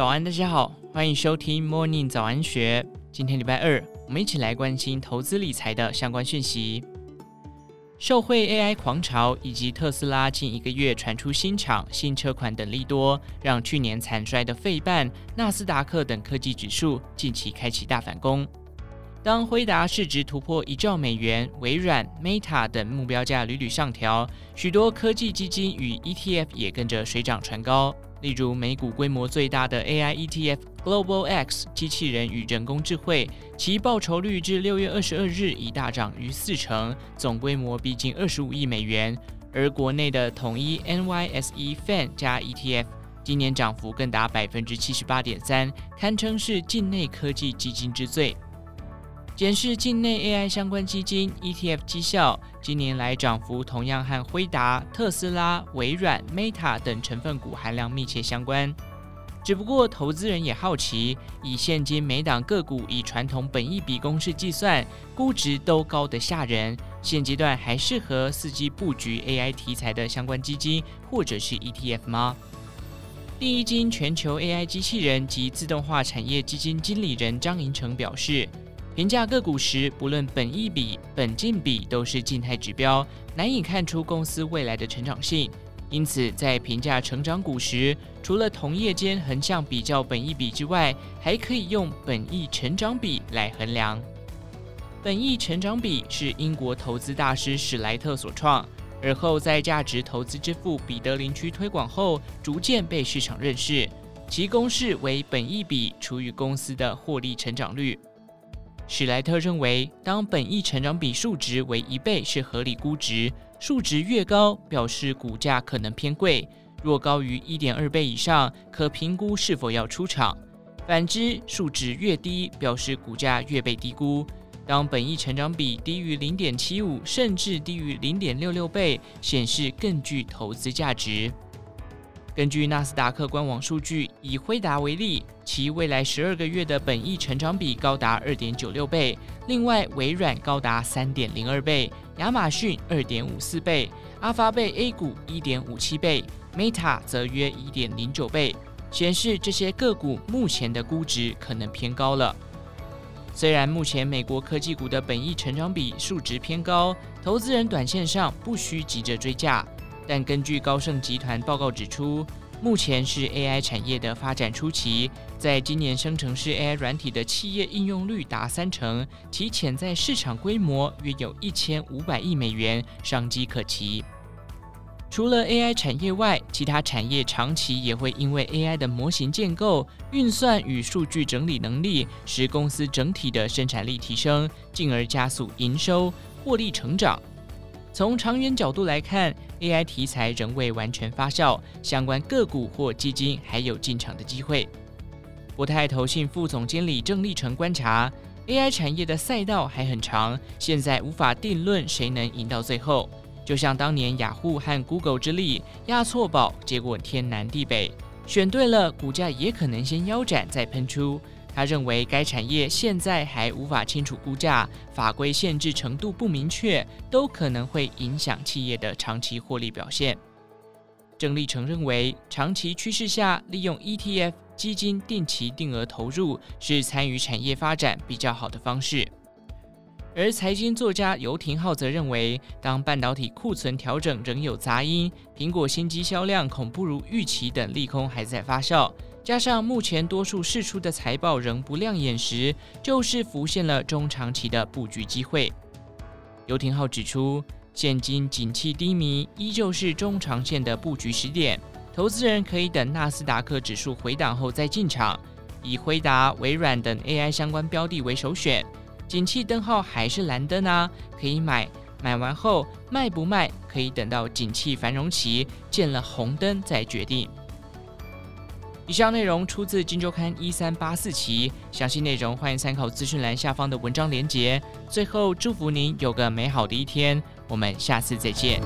早安，大家好，欢迎收听 Morning 早安学。今天礼拜二，我们一起来关心投资理财的相关讯息。受惠 AI 狂潮以及特斯拉近一个月传出新厂、新车款等利多，让去年惨衰的费半、纳斯达克等科技指数近期开启大反攻。当辉达市值突破一兆美元，微软、Meta 等目标价屡屡上调，许多科技基金与 ETF 也跟着水涨船高。例如，美股规模最大的 AI ETF Global X 机器人与人工智慧，其报酬率至六月二十二日已大涨逾四成，总规模逼近二十五亿美元。而国内的统一 NYSE FAN 加 ETF，今年涨幅更达百分之七十八点三，堪称是境内科技基金之最。检视境内 AI 相关基金 ETF 绩效，今年来涨幅同样和辉达、特斯拉、微软、Meta 等成分股含量密切相关。只不过，投资人也好奇，以现今每档个股以传统本益比公式计算，估值都高得吓人，现阶段还适合伺机布局 AI 题材的相关基金或者是 ETF 吗？第一金全球 AI 机器人及自动化产业基金经理人张银成表示。评价个股时，不论本益比、本净比都是静态指标，难以看出公司未来的成长性。因此，在评价成长股时，除了同业间横向比较本益比之外，还可以用本益成长比来衡量。本益成长比是英国投资大师史莱特所创，而后在价值投资之父彼得林区推广后，逐渐被市场认识。其公式为本益比除以公司的获利成长率。史莱特认为，当本益成长比数值为一倍是合理估值，数值越高表示股价可能偏贵；若高于一点二倍以上，可评估是否要出场。反之，数值越低表示股价越被低估。当本益成长比低于零点七五，甚至低于零点六六倍，显示更具投资价值。根据纳斯达克官网数据，以辉达为例，其未来十二个月的本益成长比高达二点九六倍。另外，微软高达三点零二倍，亚马逊二点五四倍，阿发贝 A 股一点五七倍，Meta 则约一点零九倍，显示这些个股目前的估值可能偏高了。虽然目前美国科技股的本益成长比数值偏高，投资人短线上不需急着追价。但根据高盛集团报告指出，目前是 AI 产业的发展初期，在今年生成式 AI 软体的企业应用率达三成，其潜在市场规模约有一千五百亿美元，商机可期。除了 AI 产业外，其他产业长期也会因为 AI 的模型建构、运算与数据整理能力，使公司整体的生产力提升，进而加速营收、获利成长。从长远角度来看，AI 题材仍未完全发酵，相关个股或基金还有进场的机会。国泰投信副总经理郑立成观察，AI 产业的赛道还很长，现在无法定论谁能赢到最后。就像当年雅虎和 Google 之力押错宝，结果天南地北，选对了，股价也可能先腰斩再喷出。他认为该产业现在还无法清楚估价，法规限制程度不明确，都可能会影响企业的长期获利表现。郑立成认为，长期趋势下，利用 ETF 基金定期定额投入是参与产业发展比较好的方式。而财经作家游廷浩则认为，当半导体库存调整仍有杂音，苹果新机销量恐不如预期等利空还在发酵。加上目前多数释出的财报仍不亮眼时，就是浮现了中长期的布局机会。游廷浩指出，现今景气低迷，依旧是中长线的布局时点。投资人可以等纳斯达克指数回档后再进场，以辉达、微软等 AI 相关标的为首选。景气灯号还是蓝灯啊，可以买。买完后卖不卖，可以等到景气繁荣期见了红灯再决定。以上内容出自《金周刊》一三八四期，详细内容欢迎参考资讯栏下方的文章连结。最后，祝福您有个美好的一天，我们下次再见。